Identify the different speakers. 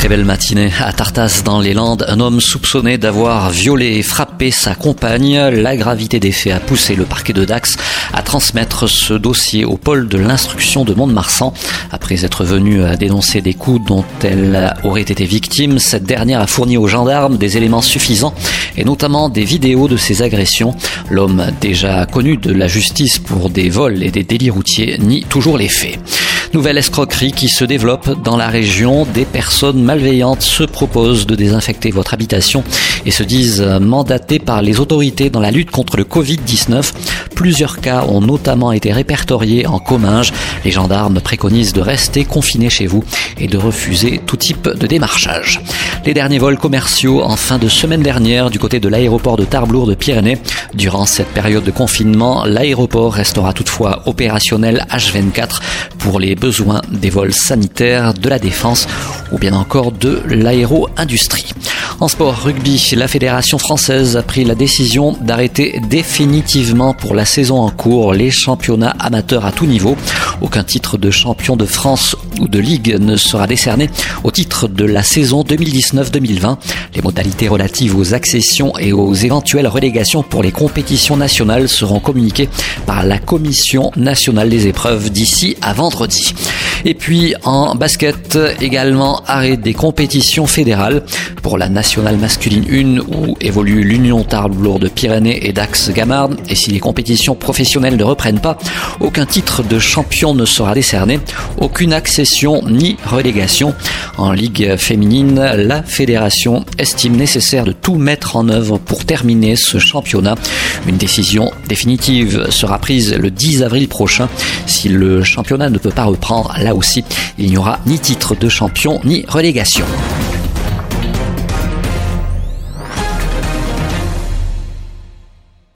Speaker 1: Très belle matinée à Tartas dans les Landes. Un homme soupçonné d'avoir violé et frappé sa compagne. La gravité des faits a poussé le parquet de Dax à transmettre ce dossier au pôle de l'instruction de Mont-de-Marsan. Après être venu à dénoncer des coups dont elle aurait été victime, cette dernière a fourni aux gendarmes des éléments suffisants et notamment des vidéos de ses agressions. L'homme déjà connu de la justice pour des vols et des délits routiers nie toujours les faits. Nouvelle escroquerie qui se développe dans la région. Des personnes malveillantes se proposent de désinfecter votre habitation et se disent mandatées par les autorités dans la lutte contre le Covid-19. Plusieurs cas ont notamment été répertoriés en Comminges. Les gendarmes préconisent de rester confinés chez vous et de refuser tout type de démarchage. Les derniers vols commerciaux en fin de semaine dernière du côté de l'aéroport de Tarblour de Pyrénées. Durant cette période de confinement, l'aéroport restera toutefois opérationnel H24 pour les besoins des vols sanitaires, de la défense ou bien encore de l'aéro-industrie. En sport rugby, la Fédération française a pris la décision d'arrêter définitivement pour la saison en cours les championnats amateurs à tout niveau. Aucun titre de champion de France ou de Ligue ne sera décerné au titre de la saison 2019-2020. Les modalités relatives aux accessions et aux éventuelles relégations pour les compétitions nationales seront communiquées par la Commission nationale des épreuves d'ici à vendredi. Et puis en basket, également arrêt des compétitions fédérales pour la nationale masculine 1 où évolue l'Union Tarbes de Pyrénées et Dax Gamard. Et si les compétitions professionnelles ne reprennent pas, aucun titre de champion ne sera décerné, aucune accession ni relégation. En Ligue féminine, la fédération estime nécessaire de tout mettre en œuvre pour terminer ce championnat. Une décision définitive sera prise le 10 avril prochain. Si le championnat ne peut pas reprendre, là aussi, il n'y aura ni titre de champion ni relégation.